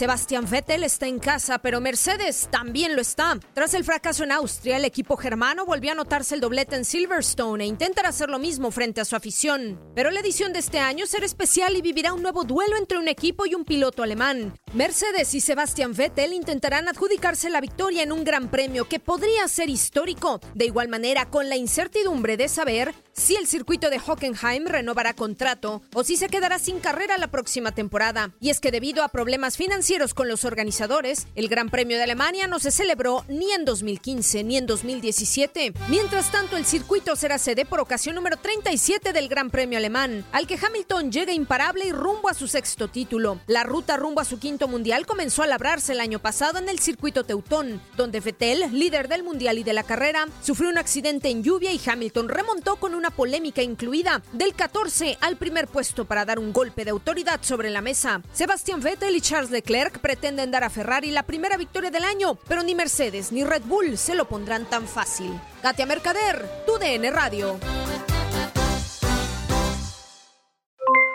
Sebastián Vettel está en casa, pero Mercedes también lo está. Tras el fracaso en Austria, el equipo germano volvió a anotarse el doblete en Silverstone e intentará hacer lo mismo frente a su afición. Pero la edición de este año será especial y vivirá un nuevo duelo entre un equipo y un piloto alemán. Mercedes y Sebastián Vettel intentarán adjudicarse la victoria en un gran premio que podría ser histórico. De igual manera, con la incertidumbre de saber si el circuito de Hockenheim renovará contrato o si se quedará sin carrera la próxima temporada. Y es que debido a problemas financieros con los organizadores, el Gran Premio de Alemania no se celebró ni en 2015 ni en 2017. Mientras tanto, el circuito será sede por ocasión número 37 del Gran Premio Alemán, al que Hamilton llega imparable y rumbo a su sexto título. La ruta rumbo a su quinto mundial comenzó a labrarse el año pasado en el circuito Teutón, donde Vettel, líder del mundial y de la carrera, sufrió un accidente en lluvia y Hamilton remontó con una polémica incluida del 14 al primer puesto para dar un golpe de autoridad sobre la mesa. Sebastián Vettel y Charles Leclerc pretenden dar a Ferrari la primera victoria del año, pero ni Mercedes ni Red Bull se lo pondrán tan fácil. Katia Mercader, tu DN Radio.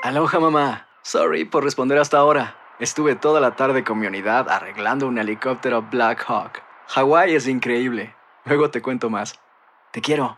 Aloha mamá. Sorry por responder hasta ahora. Estuve toda la tarde con mi unidad arreglando un helicóptero Black Hawk. Hawái es increíble. Luego te cuento más. Te quiero.